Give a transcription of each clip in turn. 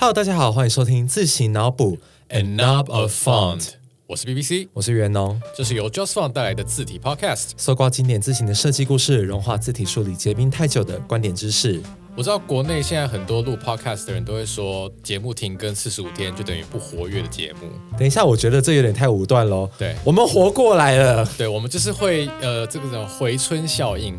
Hello，大家好，欢迎收听自行脑补 A knob of font，我是 BBC，我是袁农，这是由 Just Font 带来的字体 Podcast。搜刮经典字形的设计故事，融化字体梳理结冰太久的观点知识。我知道国内现在很多录 Podcast 的人都会说，节目停更四十五天就等于不活跃的节目。等一下，我觉得这有点太武断喽。对我们活过来了，对，我们就是会呃，这个叫回春效应。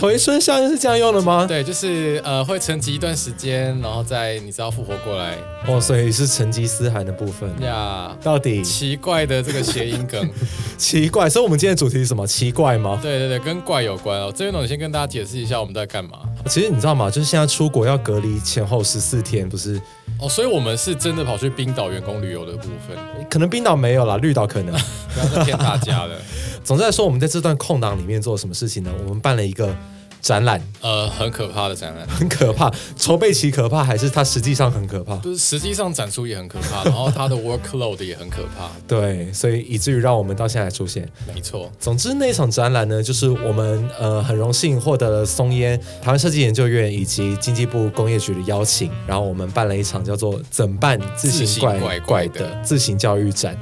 回春效应是这样用的吗？对，就是呃，会沉寂一段时间，然后再你知道复活过来哦，所以是成吉思汗的部分。呀。到底奇怪的这个谐音梗，奇怪，所以我们今天的主题是什么？奇怪吗？对对对，跟怪有关哦。这边呢，我先跟大家解释一下我们在干嘛其实你知道吗？就是现在出国要隔离前后十四天，不是？哦。所以我们是真的跑去冰岛员工旅游的部分，可能冰岛没有啦，绿岛可能。不要再骗大家了。总之来说，我们在这段空档里面做了什么事情呢？我们办了一个展览，呃，很可怕的展览。很可怕。筹备期可怕，还是它实际上很可怕？就是实际上展出也很可怕，然后它的 workload 也很可怕。对，所以以至于让我们到现在出现。没错，总之，那一场展览呢，就是我们呃很荣幸获得了松烟台湾设计研究院以及经济部工业局的邀请，然后我们办了一场叫做“怎办自自行怪怪的自行教育展”。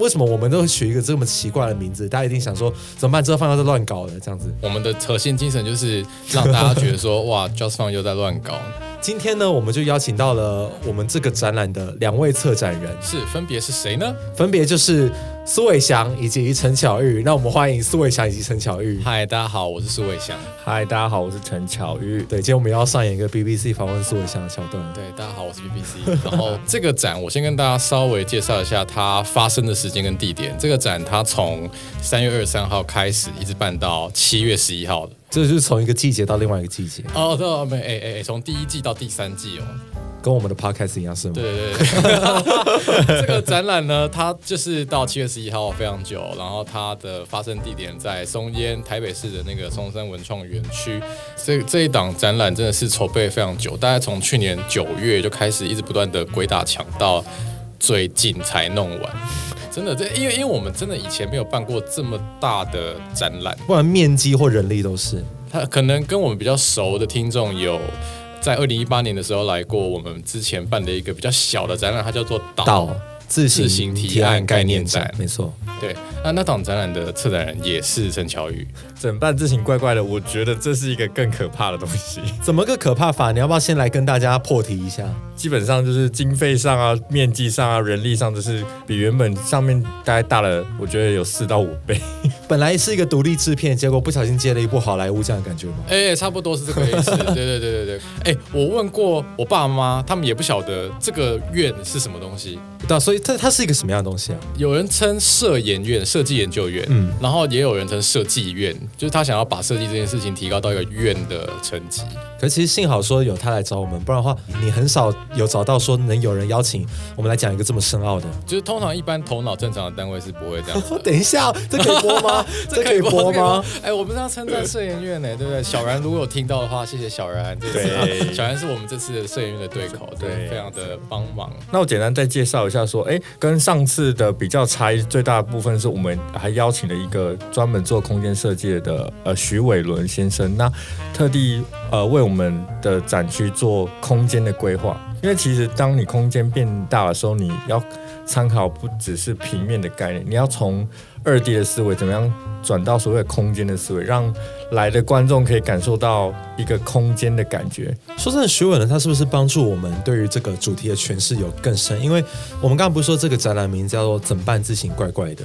为什么我们都会取一个这么奇怪的名字？大家一定想说怎么办？这个方向是乱搞的这样子。我们的核心精神就是让大家觉得说，哇，Just Fun 又在乱搞。今天呢，我们就邀请到了我们这个展览的两位策展人，是，分别是谁呢？分别就是苏伟翔以及陈巧玉。那我们欢迎苏伟翔以及陈巧玉。嗨，大家好，我是苏伟翔。嗨，大家好，我是陈巧玉。对，今天我们要上演一个 BBC 访问苏伟翔的桥段。对，大家好，我是 BBC。然后这个展，我先跟大家稍微介绍一下它发生的时间跟地点。这个展它从三月二十三号开始，一直办到七月十一号的。这就是从一个季节到另外一个季节，哦，对哦，没，哎哎哎，从第一季到第三季哦。跟我们的 podcast 一样是吗？对对对，这个展览呢，它就是到七月十一号非常久，然后它的发生地点在松烟台北市的那个松山文创园区。这这一档展览真的是筹备非常久，大概从去年九月就开始，一直不断的鬼打墙，到最近才弄完。真的，这因为因为我们真的以前没有办过这么大的展览，不然面积或人力都是。他可能跟我们比较熟的听众有。在二零一八年的时候来过我们之前办的一个比较小的展览，它叫做岛。岛。自自行提案概念展没错。对，那那档展览的策展人也是陈乔宇。整办自行怪怪的，我觉得这是一个更可怕的东西。怎么个可怕法？你要不要先来跟大家破题一下？基本上就是经费上啊、面积上啊、人力上，就是比原本上面大概大了，我觉得有四到五倍。本来是一个独立制片，结果不小心接了一部好莱坞，这样的感觉吗？哎、差不多是这个意思。对对对对对。哎、我问过我爸妈，他们也不晓得这个院是什么东西。对啊，所以它它是一个什么样的东西啊？有人称设研院、设计研究院，嗯嗯，然后也有人称设计院，就是他想要把设计这件事情提高到一个院的层级。可是其实幸好说有他来找我们，不然的话你很少有找到说能有人邀请我们来讲一个这么深奥的。就是通常一般头脑正常的单位是不会这样。等一下，这可以播吗？这可以播吗？？哎，我们是要称赞设研院呢，对不对？小然如果有听到的话，谢谢小然。对小然是我们这次的摄研院的对口，对，对非常的帮忙。那我简单再介绍一下，说，哎，跟上次的比较差异最大的部分是我们还邀请了一个专门做空间设计的呃徐伟伦先生，那特地呃为我们的展区做空间的规划。因为其实当你空间变大的时候，你要参考不只是平面的概念，你要从二 D 的思维怎么样转到所谓空间的思维，让来的观众可以感受到一个空间的感觉。说真的，徐伟呢，他是不是帮助我们对于这个主题的诠释有更深？因为我们刚刚不是说这个展览名叫做“怎办字形怪怪的”，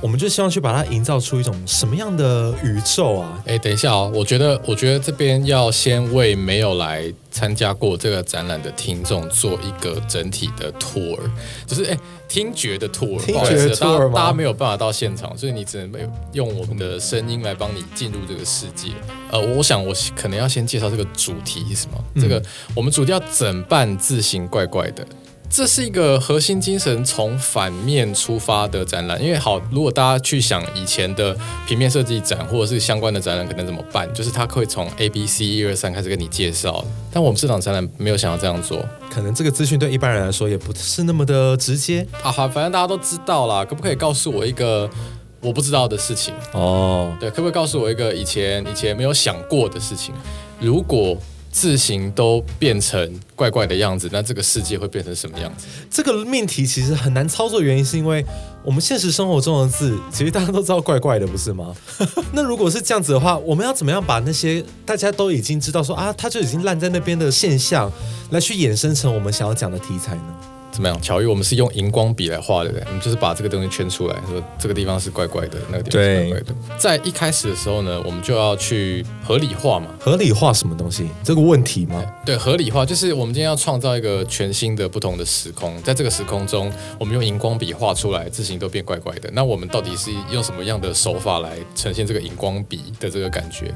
我们就希望去把它营造出一种什么样的宇宙啊？哎，等一下哦，我觉得，我觉得这边要先为没有来参加过这个展览的听众做一个整体的 tour，就是哎，听觉的 tour，听觉不好意思大 tour 大家没有办法到现场，所以你只能用我们的声音来帮你进入这个世界。呃，我想我可能要先介绍这个主题是什么。这个我们主题要怎办字形怪怪的。这是一个核心精神从反面出发的展览，因为好，如果大家去想以前的平面设计展或者是相关的展览，可能怎么办？就是他会从 A、B、C 一二三开始跟你介绍，但我们这场展览没有想要这样做可能这个资讯对一般人来说也不是那么的直接啊，好，反正大家都知道啦，可不可以告诉我一个我不知道的事情？哦。对，可不可以告诉我一个以前以前没有想过的事情？如果字形都变成怪怪的样子，那这个世界会变成什么样子？这个命题其实很难操作，原因是因为我们现实生活中的字，其实大家都知道怪怪的，不是吗？那如果是这样子的话，我们要怎么样把那些大家都已经知道说啊，它就已经烂在那边的现象，来去衍生成我们想要讲的题材呢？怎么样？巧遇，我们是用荧光笔来画的，我们就是把这个东西圈出来，说这个地方是怪怪的，那个地方是怪怪的。在一开始的时候呢，我们就要去合理化嘛。合理化什么东西？这个问题吗？对，合理化就是我们今天要创造一个全新的、不同的时空，在这个时空中，我们用荧光笔画出来，字形都变怪怪的。那我们到底是用什么样的手法来呈现这个荧光笔的这个感觉？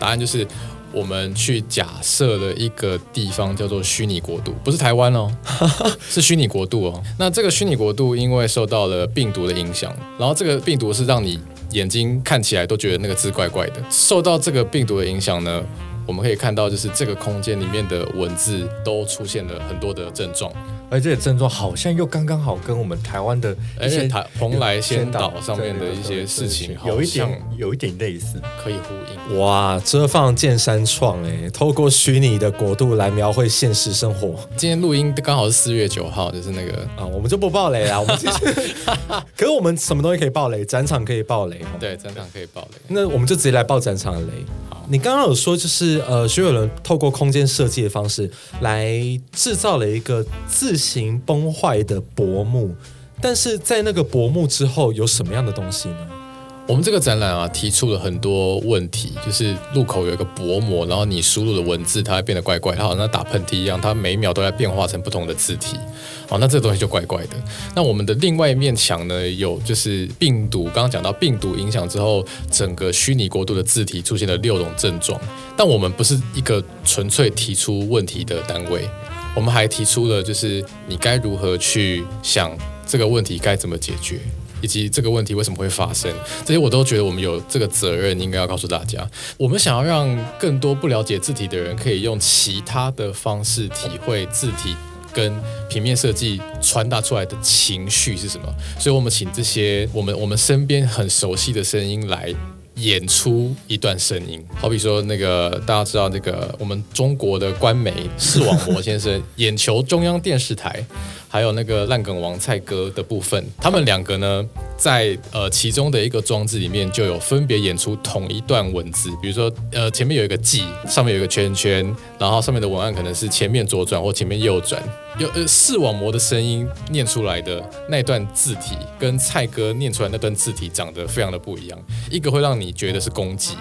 答案就是。我们去假设了一个地方叫做虚拟国度，不是台湾哦，是虚拟国度哦。那这个虚拟国度因为受到了病毒的影响，然后这个病毒是让你眼睛看起来都觉得那个字怪怪的。受到这个病毒的影响呢，我们可以看到就是这个空间里面的文字都出现了很多的症状。而这些症状好像又刚刚好跟我们台湾的一些台蓬莱仙岛上面的一些事情，有一点有一点类似，可以呼应。哇，遮放见山创哎，透过虚拟的国度来描绘现实生活。今天录音刚好是四月九号，就是那个啊，我们就不爆雷啊，我们其实，可是我们什么东西可以爆雷？展场可以爆雷对，展场可以爆雷。那我们就直接来爆展场的雷。你刚刚有说，就是呃，徐伟伦透过空间设计的方式来制造了一个自行崩坏的薄幕，但是在那个薄幕之后有什么样的东西呢？我们这个展览啊，提出了很多问题，就是入口有一个薄膜，然后你输入的文字它会变得怪怪，它好像打喷嚏一样，它每秒都在变化成不同的字体。哦，那这个东西就怪怪的。那我们的另外一面墙呢，有就是病毒，刚刚讲到病毒影响之后，整个虚拟国度的字体出现了六种症状。但我们不是一个纯粹提出问题的单位，我们还提出了就是你该如何去想这个问题该怎么解决。以及这个问题为什么会发生，这些我都觉得我们有这个责任，应该要告诉大家。我们想要让更多不了解字体的人，可以用其他的方式体会字体跟平面设计传达出来的情绪是什么。所以我们请这些我们我们身边很熟悉的声音来演出一段声音。好比说那个大家知道那个我们中国的官媒视网膜先生，眼球中央电视台。还有那个烂梗王蔡哥的部分，他们两个呢，在呃其中的一个装置里面就有分别演出同一段文字，比如说呃前面有一个“记”，上面有一个圈圈，然后上面的文案可能是前面左转或前面右转，有呃视网膜的声音念出来的那段字体，跟蔡哥念出来那段字体长得非常的不一样，一个会让你觉得是公祭，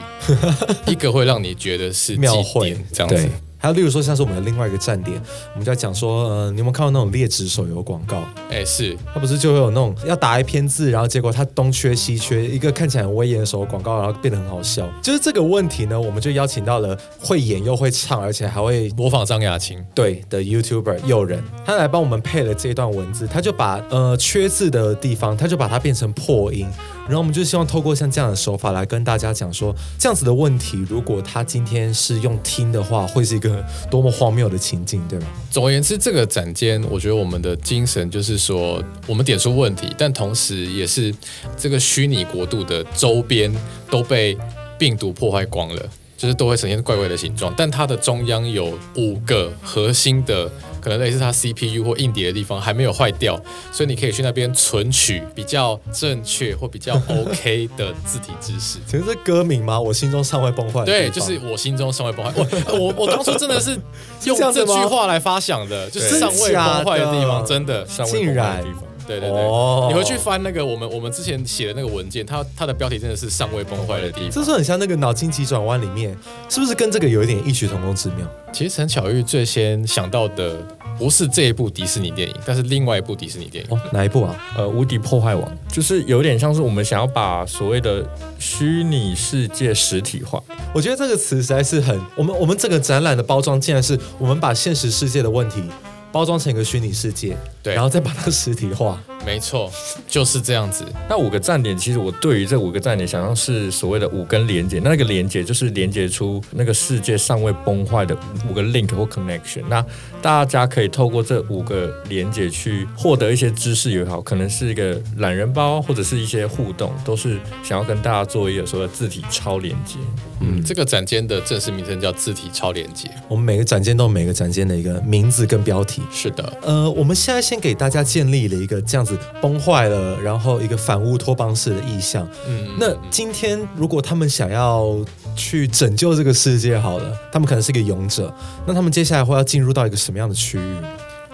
一个会让你觉得是庙会这样子。还有，例如说，像是我们的另外一个站点，我们在讲说，呃，你有没有看到那种劣质手游广告？哎，是，它不是就会有那种要打一篇字，然后结果它东缺西缺，一个看起来很威严的手游广告，然后变得很好笑。就是这个问题呢，我们就邀请到了会演又会唱，而且还会模仿张雅琴对的 YouTuber 诱人，他来帮我们配了这段文字，他就把呃缺字的地方，他就把它变成破音。然后我们就希望透过像这样的手法来跟大家讲说，这样子的问题，如果他今天是用听的话，会是一个多么荒谬的情境，对吗？总而言之，这个展间，我觉得我们的精神就是说，我们点出问题，但同时也是这个虚拟国度的周边都被病毒破坏光了，就是都会呈现怪怪的形状，但它的中央有五个核心的。可能类似它 CPU 或硬碟的地方还没有坏掉，所以你可以去那边存取比较正确或比较 OK 的字体知识。其实是歌名吗？我心中尚未崩坏。对，就是我心中尚未崩坏。我我我当初真的是 用这句话来发想的，就是尚未崩坏的地方，真的尚未崩坏的地方。对对对，你回去翻那个我们我们之前写的那个文件，它它的标题真的是尚未崩坏的地方。这是很像那个脑筋急转弯里面，是不是跟这个有一点异曲同工之妙？其实陈巧玉最先想到的不是这一部迪士尼电影，但是另外一部迪士尼电影。哦哪一部啊？呃，《无敌破坏王》，就是有点像是我们想要把所谓的虚拟世界实体化。我觉得这个词实在是很，我们我们这个展览的包装，竟然是我们把现实世界的问题。包装成一个虚拟世界，对，然后再把它实体化，没错，就是这样子。那五个站点，其实我对于这五个站点想象是所谓的五根连接，那个连接就是连接出那个世界尚未崩坏的五个 link 或 connection。那大家可以透过这五个连接去获得一些知识也好，可能是一个懒人包或者是一些互动，都是想要跟大家做一个所谓的字体超连接。嗯，这个展间的正式名称叫字体超连接。我们每个展间都有每个展间的一个名字跟标题。是的，呃，我们现在先给大家建立了一个这样子崩坏了，然后一个反乌托邦式的意象。嗯，那今天如果他们想要去拯救这个世界，好了，他们可能是一个勇者，那他们接下来会要进入到一个什么样的区域？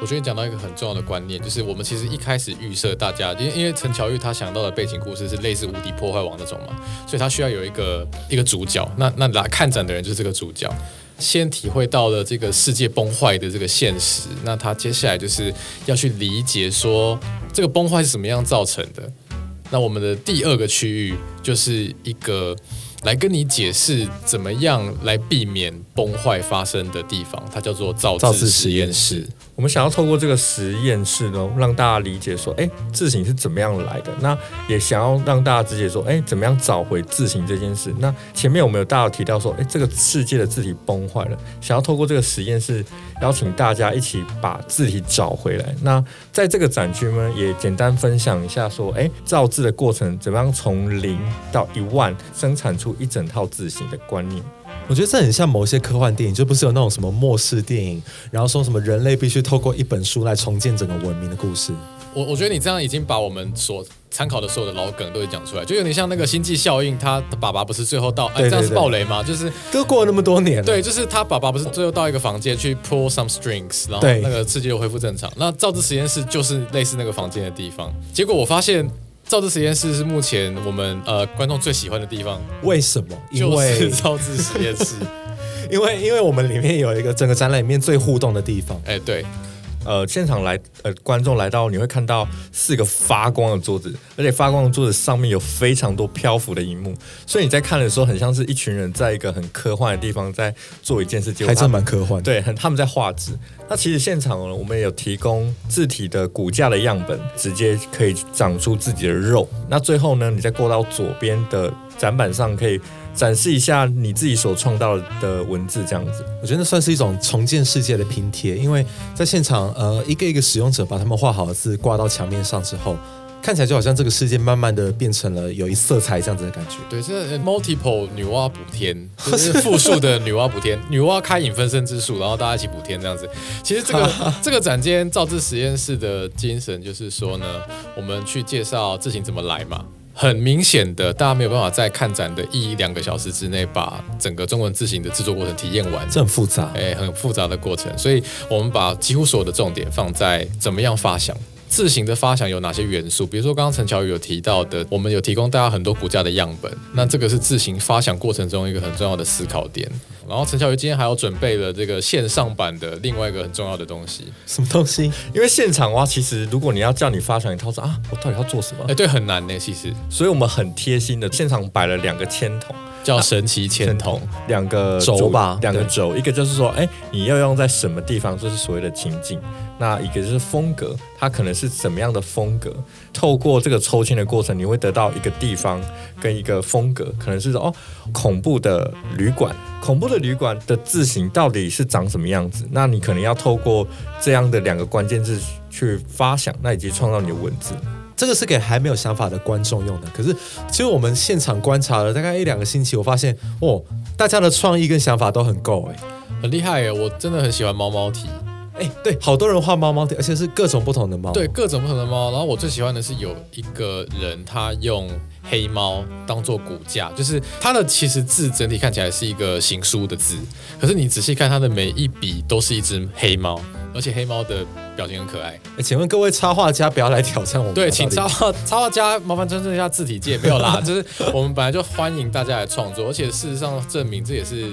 我觉得你讲到一个很重要的观念，就是我们其实一开始预设大家，因为因为陈乔玉他想到的背景故事是类似无敌破坏王那种嘛，所以他需要有一个一个主角。那那来看展的人就是这个主角，先体会到了这个世界崩坏的这个现实，那他接下来就是要去理解说这个崩坏是怎么样造成的。那我们的第二个区域就是一个来跟你解释怎么样来避免崩坏发生的地方，它叫做造造字字实验室。我们想要透过这个实验室呢，让大家理解说，哎，字形是怎么样来的。那也想要让大家理解说，哎，怎么样找回字形这件事。那前面我们有大家有提到说，哎，这个世界的字体崩坏了，想要透过这个实验室邀请大家一起把字体找回来。那在这个展区呢，也简单分享一下说，哎，造字的过程怎么样从零到一万生产出一整套字形的观念。我觉得这很像某些科幻电影，就不是有那种什么末世电影，然后说什么人类必须透过一本书来重建整个文明的故事。我我觉得你这样已经把我们所参考的所有的老梗都给讲出来，就有点像那个星际效应，他的爸爸不是最后到，哎，这样是对暴雷吗？就是都过了那么多年了，对，就是他爸爸不是最后到一个房间去 pull some strings，然后那个世界又恢复正常。那造字实验室就是类似那个房间的地方，结果我发现。造字实验室是目前我们呃观众最喜欢的地方，为什么？因就是为造字实验室。因为因为我们里面有一个整个展览里面最互动的地方，哎，对，呃，现场来呃观众来到，你会看到四个发光的桌子，而且发光的桌子上面有非常多漂浮的荧幕，所以你在看的时候，很像是一群人在一个很科幻的地方在做一件事，情还真蛮科幻。对，很他们在画质。那其实现场呢，我们也有提供字体的骨架的样本，直接可以长出自己的肉。那最后呢，你再过到左边的展板上，可以展示一下你自己所创造的文字，这样子。我觉得那算是一种重建世界的拼贴，因为在现场，呃，一个一个使用者把他们画好的字挂到墙面上之后，看起来就好像这个世界慢慢的变成了有一色彩这样子的感觉。对，是呃 multiple 女娲补天，就是复数的女娲补天，女娲开引分身之术，然后大家一起补天这样子。其实这个 这个展间造字实验室的精神就是说呢，我们去介绍字形怎么来嘛。很明显的，大家没有办法在看展的一两个小时之内把整个中文字形的制作过程体验完，这很复杂，哎，很复杂的过程，所以我们把几乎所有的重点放在怎么样发想。字形的发想有哪些元素？比如说刚刚陈乔宇有提到的，我们有提供大家很多骨架的样本，那这个是字形发想过程中一个很重要的思考点。然后陈乔宇今天还有准备了这个线上版的另外一个很重要的东西，什么东西？因为现场的话，其实如果你要叫你发想，你掏出啊，我到底要做什么哎，？对，很难呢，其实所以我们很贴心的，现场摆了两个铅筒。叫神奇签筒。两个轴吧两个轴，一个就是说，哎，你要用在什么地方，就是所谓的情境。那一个就是风格，它可能是怎么样的风格？透过这个抽签的过程，你会得到一个地方跟一个风格，可能是说哦，恐怖的旅馆，恐怖的旅馆的字形到底是长什么样子？那你可能要透过这样的两个关键字去发想，那以及创造你的文字。这个是给还没有想法的观众用的。可是，其实我们现场观察了大概一两个星期，我发现哦，大家的创意跟想法都很够哎。很厉害耶！我真的很喜欢猫猫体，哎，对，好多人画猫猫，而且是各种不同的猫。对，各种不同的猫。然后我最喜欢的是有一个人，他用黑猫当做骨架，就是它的其实字整体看起来是一个行书的字，可是你仔细看它的每一笔都是一只黑猫，而且黑猫的表情很可爱。哎请问各位插画家不要来挑战我们。对，请插画插画家麻烦尊重一下字体界，没有啦，就是我们本来就欢迎大家来创作，而且事实上证明这也是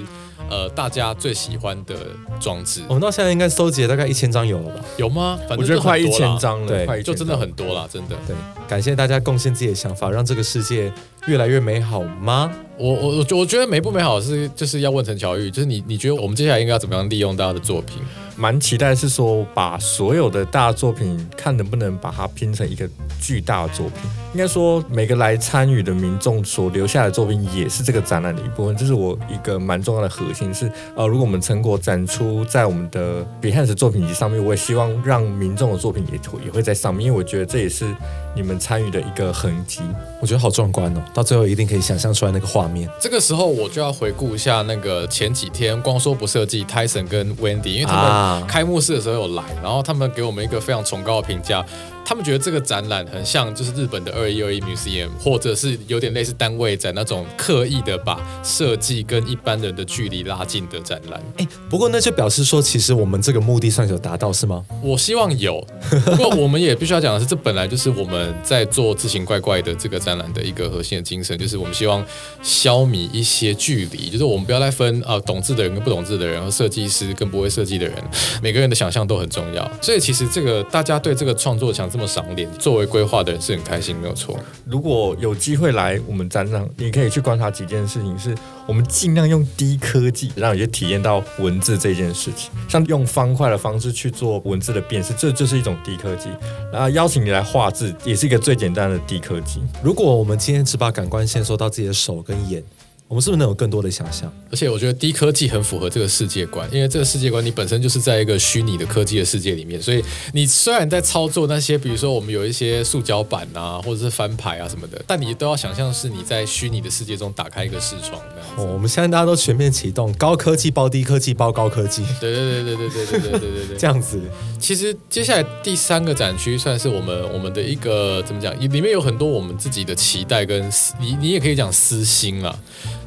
呃大家最喜欢的装置我，们到现在应该收集了大概一千张有了吧？有吗？反正我觉得快一千，张了，对就真的很多啦，真的。对，感谢大家贡献自己的想法，让这个世界越来越美好吗？我我我觉我觉得美不美好是就是要问陈乔玉，就是你你觉得我们接下来应该要怎么样利用大家的作品？蛮期待是说把所有的大作品看能不能把它拼成一个巨大的作品。应该说每个来参与的民众所留下的作品也是这个展览的一部分，这是我一个蛮重要的核心。是呃，如果我们成果展出在我们的 Behance 作品集上面，我也希望让民众的作品也也会在上面，因为我觉得这也是你们参与的一个痕迹。我觉得好壮观哦，到最后一定可以想象出来那个画面。这个时候我就要回顾一下那个前几天光说不设计，Tyson 跟 Wendy，因为他们开幕式的时候有来，然后他们给我们一个非常崇高的评价。他们觉得这个展览很像，就是日本的二一二一 museum，或者是有点类似单位展那种刻意的把设计跟一般人的距离拉近的展览。哎，不过那就表示说，其实我们这个目的算是有达到，是吗？我希望有。不过我们也必须要讲的是，这本来就是我们在做自行怪怪的这个展览的一个核心的精神，就是我们希望消弭一些距离，就是我们不要再分啊懂字的人跟不懂字的人，和设计师跟不会设计的人，每个人的想象都很重要。所以其实这个大家对这个创作强。这么赏脸，作为规划的人是很开心，没有错。如果有机会来我们展览，你可以去观察几件事情，是我们尽量用低科技，让你去体验到文字这件事情。像用方块的方式去做文字的辨识，这就是一种低科技。然后邀请你来画字，也是一个最简单的低科技。如果我们今天只把感官线收到自己的手跟眼。我们是不是能有更多的想象？而且我觉得低科技很符合这个世界观，因为这个世界观你本身就是在一个虚拟的科技的世界里面，所以你虽然在操作那些，比如说我们有一些塑胶板啊，或者是翻牌啊什么的，但你都要想象是你在虚拟的世界中打开一个视窗。哦，我们现在大家都全面启动，高科技包低科技包高科技。对对对对对对对对对对对，这样子。其实接下来第三个展区算是我们我们的一个怎么讲？里面有很多我们自己的期待跟私，你你也可以讲私心了。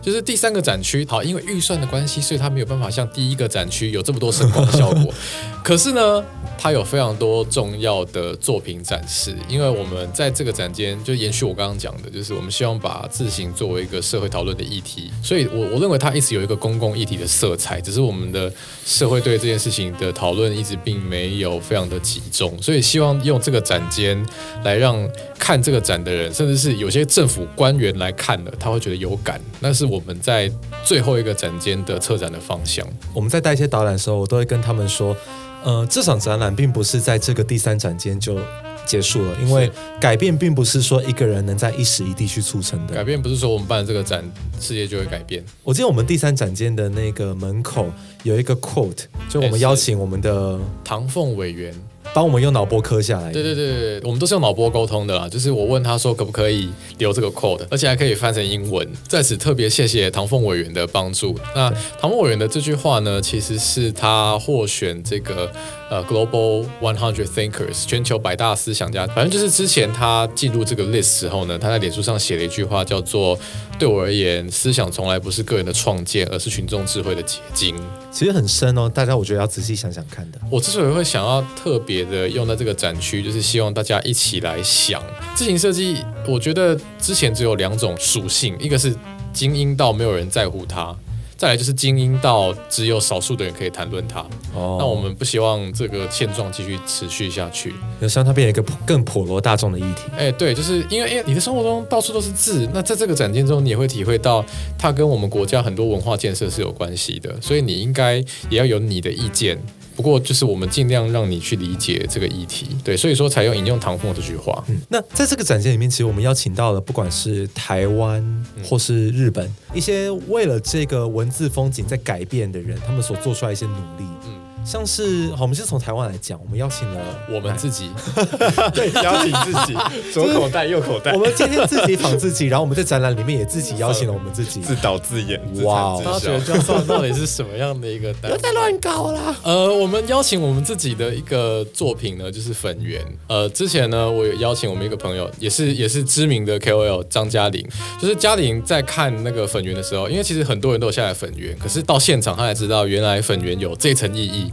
就是第三个展区，好，因为预算的关系，所以它没有办法像第一个展区有这么多声光效果。可是呢，它有非常多重要的作品展示。因为我们在这个展间，就延续我刚刚讲的，就是我们希望把自行作为一个社会讨论的议题。所以，我我认为它一直有一个公共议题的色彩，只是我们的社会对这件事情的讨论一直并没有非常的集中。所以，希望用这个展间来让看这个展的人，甚至是有些政府官员来看了，他会觉得有感。那是我们在最后一个展间的策展的方向。我们在带一些导览的时候，我都会跟他们说，呃，这场展览并不是在这个第三展间就结束了，因为改变并不是说一个人能在一时一地去促成的。改变不是说我们办这个展，世界就会改变。我记得我们第三展间的那个门口有一个 quote，就我们邀请我们的唐凤委员。帮我们用脑波刻下来。对对对对，我们都是用脑波沟通的啦。就是我问他说可不可以留这个 code，而且还可以翻成英文。在此特别谢谢唐凤委员的帮助。那唐凤委员的这句话呢，其实是他获选这个呃 Global One Hundred Thinkers 全球百大思想家。反正就是之前他进入这个 list 时候呢，他在脸书上写了一句话，叫做对我而言，思想从来不是个人的创建，而是群众智慧的结晶。其实很深哦，大家我觉得要仔细想想看的。我之所以会想要特别的用在这个展区，就是希望大家一起来想自行设计。我觉得之前只有两种属性，一个是精英到没有人在乎它。再来就是精英到只有少数的人可以谈论它，哦，那我们不希望这个现状继续持续下去，也希望它变成一个更普罗大众的议题。哎，对，就是因为哎，你的生活中到处都是字，那在这个展件中，你也会体会到它跟我们国家很多文化建设是有关系的，所以你应该也要有你的意见。不过，就是我们尽量让你去理解这个议题，对，所以说才用引用唐凤这句话。嗯，那在这个展现里面，其实我们邀请到了不管是台湾或是日本一些为了这个文字风景在改变的人，他们所做出来一些努力。嗯。像是好，我们先从台湾来讲，我们邀请了我们自己，对，邀请自己，左口袋右口袋。我们今天自己仿自己，然后我们在展览里面也自己邀请了我们自己，自导自演。哇，他觉得这到底是什么样的一个？不要再乱搞啦。呃，我们邀请我们自己的一个作品呢，就是粉圆。呃，之前呢，我有邀请我们一个朋友，也是也是知名的 KOL 张嘉玲，就是嘉玲在看那个粉圆的时候，因为其实很多人都有下来粉圆，可是到现场他才知道，原来粉圆有这层意义。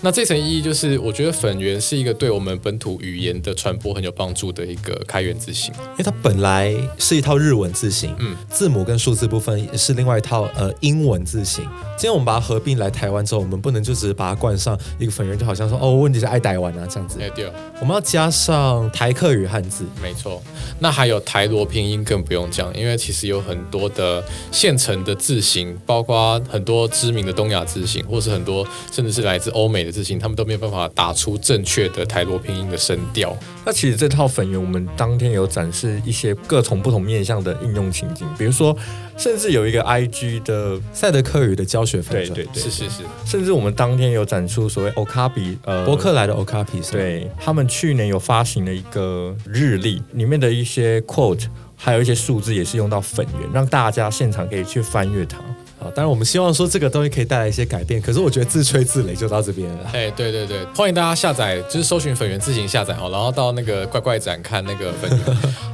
那这层意义就是，我觉得粉圆是一个对我们本土语言的传播很有帮助的一个开源字形，因为它本来是一套日文字形，嗯，字母跟数字部分是另外一套呃英文字形。今天我们把它合并来台湾之后，我们不能就只是把它冠上一个粉圆，就好像说哦，问题是爱台湾啊这样子。哎对，我们要加上台客语汉字，没错。那还有台罗拼音更不用讲，因为其实有很多的现成的字形，包括很多知名的东亚字形，或是很多甚至是来自欧美。的字形，他们都没有办法打出正确的台罗拼音的声调。那其实这套粉圆，我们当天有展示一些各种不同面向的应用情景，比如说，甚至有一个 IG 的，赛德克语的教学粉砖，对对对，是是是，甚至我们当天有展出所谓 Okapi 呃伯克莱的 Okapi，对他们去年有发行了一个日历，里面的一些 quote，还有一些数字也是用到粉圆，让大家现场可以去翻阅它。啊，当然我们希望说这个东西可以带来一些改变，可是我觉得自吹自擂就到这边了。哎，对对对，欢迎大家下载，就是搜寻粉圆自行下载哦，然后到那个怪怪展看那个粉圆。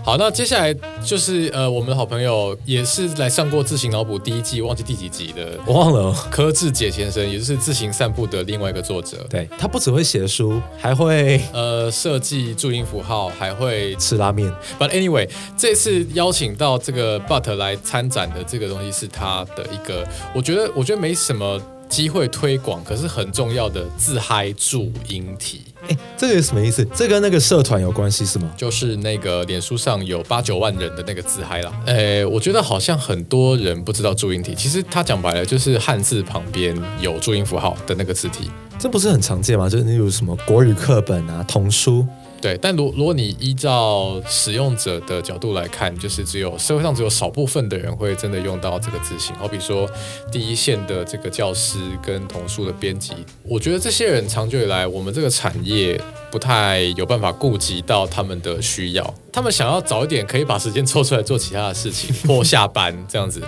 好，那接下来就是呃，我们的好朋友也是来上过自行脑补第一季，忘记第几集的我忘了哦，柯志杰先生，也就是自行散步的另外一个作者。对他不只会写书，还会呃，设计注音符号，还会吃拉面。But anyway，这次邀请到这个 But 来参展的这个东西是他的一个，我觉得我觉得没什么机会推广，可是很重要的自嗨注音体，哎，这个是什么意思？这跟那个社团有关系是吗？就是那个脸书上有八九万人的那个自嗨啦。哎，我觉得好像很多人不知道注音体，其实它讲白了就是汉字旁边有注音符号的那个字体。这不是很常见吗？就是例如什么国语课本啊、童书，对，但如如果你依照使用者的角度来看，就是只有社会上只有少部分的人会真的用到这个字型，好比说第一线的这个教师跟童书的编辑，我觉得这些人长久以来，我们这个产业不太有办法顾及到他们的需要，他们想要早一点可以把时间抽出来做其他的事情或下班这样子。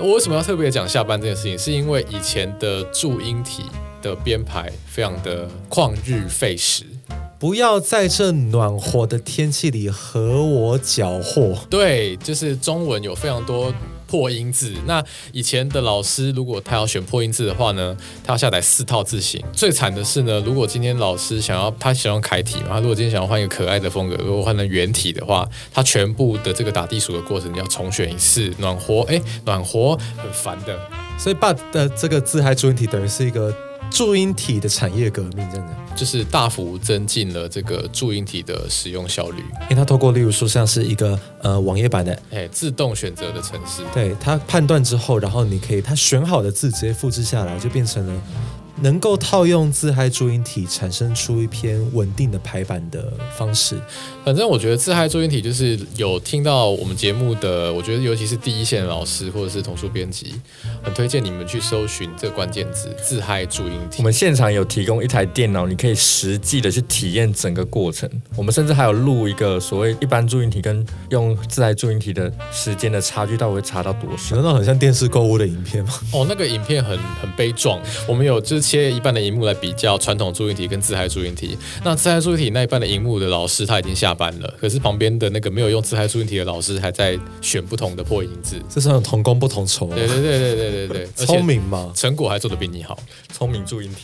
我为什么要特别讲下班这件事情？是因为以前的注音体的编排非常的旷日费时。不要在这暖和的天气里和我搅和。对，就是中文有非常多破音字。那以前的老师如果他要选破音字的话呢，他要下载四套字型。最惨的是呢，如果今天老师想要他想要楷体嘛，他如果今天想要换一个可爱的风格，如果换成圆体的话，他全部的这个打地鼠的过程要重选一次。暖和，哎，暖和很烦的。所以 but 的这个字嗨注音体等于是一个注音体的产业革命，真的。就是大幅增进了这个注音体的使用效率，因为它透过例如说像是一个呃网页版的，哎，自动选择的程式，对它判断之后，然后你可以它选好的字直接复制下来，就变成了能够套用自嗨注音体产生出一篇稳定的排版的方式。反正我觉得自嗨注音体就是有听到我们节目的，我觉得尤其是第一线的老师或者是童书编辑，很推荐你们去搜寻这个关键字“自嗨注音体我”。们现场有提供一台电脑，你可以实际的去体验整个过程。我们甚至还有录一个所谓一般注音体跟用自嗨注音体的时间的差距，到底会差到多少？难道很像电视购物的影片吗？哦，那个影片很很悲壮，我们有就是切一半的荧幕来比较传统注音体跟自嗨注音体。那自嗨注音体那一半的荧幕的老师他已经下班了，可是旁边的那个没有用自嗨注音体的老师还在选不同的破音字。这是同工不同酬啊，对对对对对对对，而聪明嘛。成果还做得比你好。聪明注音体。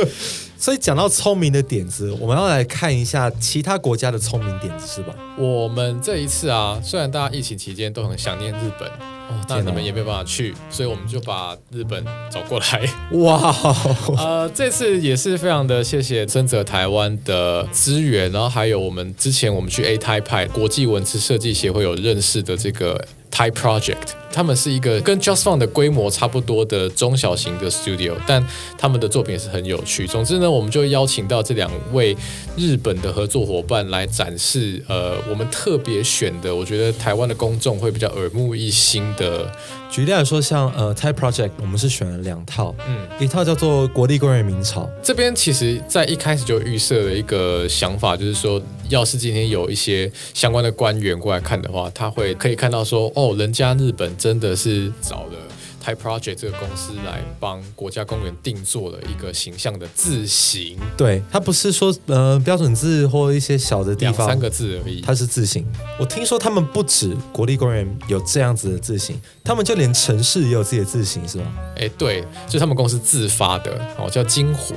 所以讲到聪明的点子，我们要来看一下其他国家的聪明点子，是吧？我们这一次啊，虽然大家疫情期间都很想念日本，哦那你们也没有办法去，所以我们就把日本找过来。哇，呃，这次也是非常的谢谢深泽台湾的资源，然后还有我们之前我们去 A Type 派国际文字设计协会有认识的这个 Type Project，他们是一个跟 Just Fun 的规模差不多的中小型的 studio，但他们的作品也是很有趣。总之呢，我们就邀请到这两位日本的合作伙伴来展示，呃，我们特别选的，我觉得台湾的公众会比较耳目一新的，举例来说，像呃 Type Project，我们是选了两套，嗯。一套叫做国立公园明朝，这边其实，在一开始就预设了一个想法，就是说，要是今天有一些相关的官员过来看的话，他会可以看到说，哦，人家日本真的是找了 Type Project 这个公司来帮国家公园定做了一个形象的字形，对，它不是说呃标准字或一些小的地方，两三个字而已。它是字形。我听说他们不止国立公园有这样子的字形，他们就连城市也有自己的字形，是吗？哎，对，就他们公司自发的，哦，叫金湖，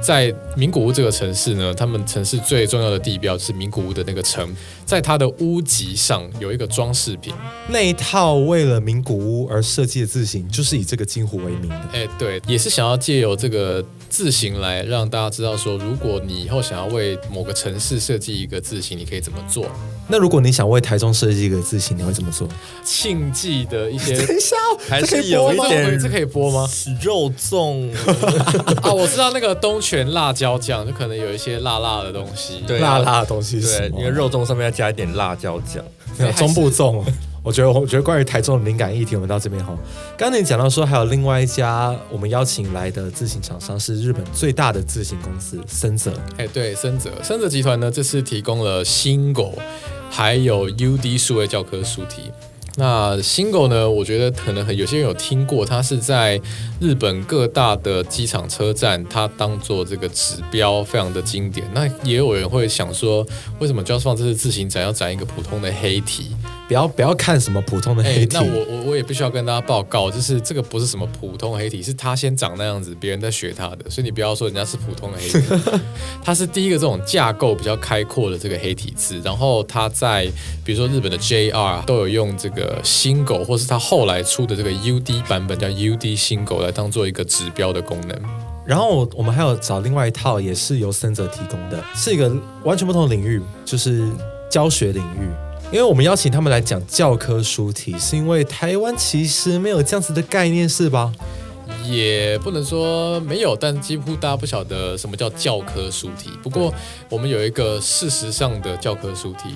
在名古屋这个城市呢，他们城市最重要的地标是名古屋的那个城，在它的屋脊上有一个装饰品。那一套为了名古屋而设计的字形，型就是以这个金湖为名的。哎，对，也是想要借由这个字形来让大家知道说，如果你以后想要为某个城市设计一个字形，你可以怎么做？那如果你想为台中设计一个字形，你会怎么做？庆记的一些 等一下哦，还这可以是有一播吗点这可以播吗？肉粽，啊，我知道那个东泉辣椒酱，就可能有一些辣辣的东西。对辣辣的东西是对，因为肉粽上面要加一点辣椒酱。中部粽。我觉得，我觉得关于台中的敏感议题，我们到这边哈。刚刚你讲到说，还有另外一家我们邀请来的自行厂商是日本最大的自行公司森泽。哎，对，森泽森泽集团呢，这次提供了新狗，还有 UD 数位教科书题。那新狗呢，我觉得可能很有些人有听过，它是在日本各大的机场车站，它当做这个指标，非常的经典。那也有人会想说，为什么 Just Fun 这次自行展要展一个普通的黑体？不要不要看什么普通的哎、黑体，那我我我也必须要跟大家报告，就是这个不是什么普通的黑体，是他先长那样子，别人在学他的，所以你不要说人家是普通的黑体，它是第一个这种架构比较开阔的这个黑体字，然后它在比如说日本的 JR 都有用这个新狗，或是它后来出的这个 UD 版本叫 UD 新狗来当做一个指标的功能。然后我们还有找另外一套，也是由森泽提供的，是一个完全不同的领域，就是教学领域。因为我们邀请他们来讲教科书题，是因为台湾其实没有这样子的概念，是吧？也不能说没有，但几乎大家不晓得什么叫教科书题。不过我们有一个事实上的教科书题，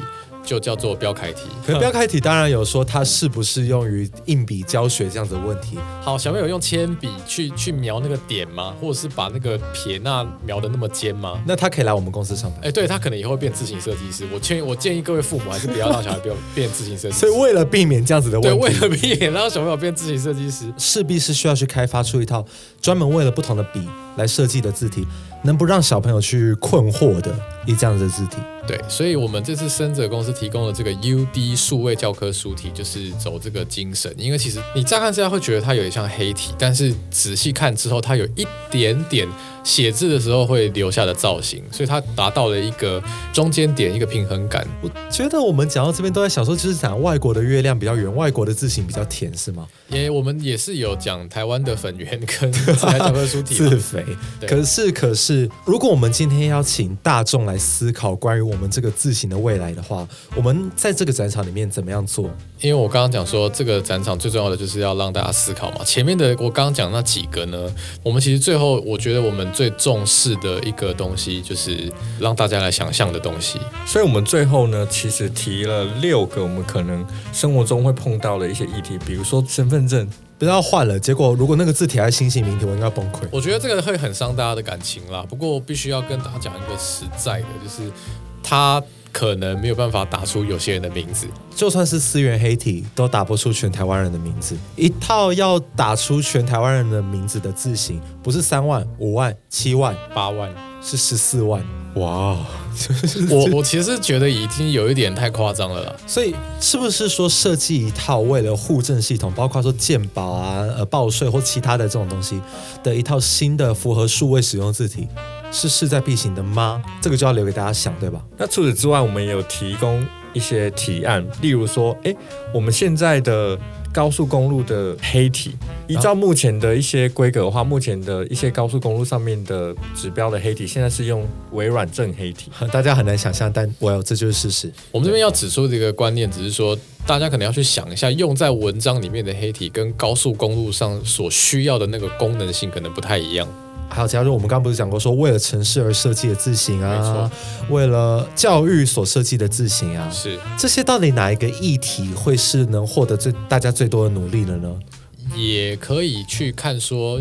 就叫做标楷体。可是标楷体当然有说它适不适用于硬笔教学这样子的问题。好，小朋友用铅笔去去描那个点吗？或者是把那个撇捺描的那么尖吗？那他可以来我们公司上班。哎，对他可能以后会变自行设计师。我建议我建议各位父母还是不要让小孩变变自行设计师。所以为了避免这样子的对，为问题，了避免让小朋友变自行设计师，势必是需要去开发出一套专门为了不同的笔来设计的字体，能不让小朋友去困惑的一这样子的字体。对，所以我们这次生者公司提供的这个 UD 数位教科书体，就是走这个精神。因为其实你乍看之下会觉得它有点像黑体，但是仔细看之后，它有一点点写字的时候会留下的造型，所以它达到了一个中间点，一个平衡感。我觉得我们讲到这边都在想说，就是讲外国的月亮比较圆，外国的字形比较甜，是吗？也我们也是有讲台湾的粉圆跟自然教科书体自肥。可是，可是，如果我们今天要请大众来思考关于我们这个字形的未来的话，我们在这个展场里面怎么样做？因为我刚刚讲说，这个展场最重要的就是要让大家思考嘛。前面的我刚刚讲那几个呢，我们其实最后我觉得我们最重视的一个东西，就是让大家来想象的东西。所以我们最后呢，其实提了六个我们可能生活中会碰到的一些议题，比如说身份证。不要换了，结果如果那个字体还是星星名体，我应该崩溃。我觉得这个会很伤大家的感情啦。不过必须要跟大家讲一个实在的，就是他可能没有办法打出有些人的名字。就算是思源黑体，都打不出全台湾人的名字。一套要打出全台湾人的名字的字型，不是三万、五万、七万，八万，是十四万。哇！我我其实觉得已经有一点太夸张了啦。所以是不是说设计一套为了户政系统，包括说鉴保啊、呃报税或其他的这种东西的一套新的符合数位使用字体，是势在必行的吗？这个就要留给大家想，对吧？那除此之外，我们也有提供一些提案，例如说，诶，我们现在的高速公路的黑体，依照目前的一些规格的话，目前的一些高速公路上面的指标的黑体，现在是用微软正黑体。大家很难想象，但我这就是事实。我们这边要指出的一个观念，只是说大家可能要去想一下，用在文章里面的黑体跟高速公路上所需要的那个功能性可能不太一样。还有，假如我们刚刚不是讲过说，为了城市而设计的字形没啊错，为了教育所设计的字形啊，是，这些到底哪一个议题会是能获得最大家最多的努力的呢？也可以去看说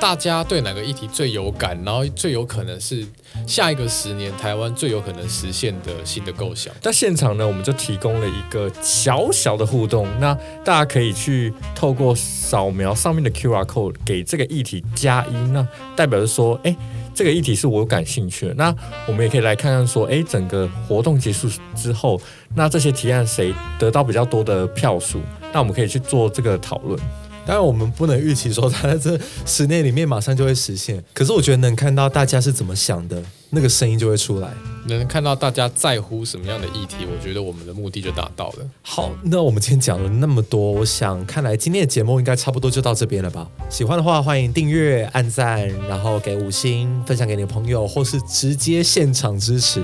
大家对哪个议题最有感，然后最有可能是下一个十年台湾最有可能实现的新的构想。那现场呢，我们就提供了一个小小的互动，那大家可以去透过扫描上面的 QR code 给这个议题加一，那代表着说，哎，这个议题是我感兴趣的。那我们也可以来看看说，哎，整个活动结束之后，那这些提案谁得到比较多的票数，那我们可以去做这个讨论。当然，我们不能预期说它在这十年里面马上就会实现。可是，我觉得能看到大家是怎么想的，那个声音就会出来。能看到大家在乎什么样的议题，我觉得我们的目的就达到了。好，那我们今天讲了那么多，我想看来今天的节目应该差不多就到这边了吧？喜欢的话，欢迎订阅、按赞，然后给五星，分享给你的朋友，或是直接现场支持。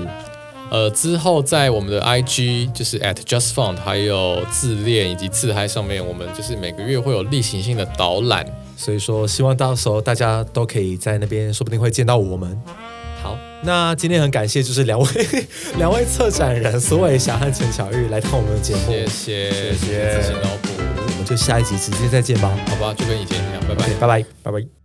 呃，之后在我们的 IG 就是 at justfound，还有自恋以及自嗨上面，我们就是每个月会有例行性的导览。所以说，希望到时候大家都可以在那边，说不定会见到我们。好，那今天很感谢，就是两位 两位策展人苏伟霞和陈巧玉来看我们的节目，谢谢谢谢自行脑补，我们就下一集直接再见吧。好吧，就跟以前一样，拜拜。拜拜。拜拜。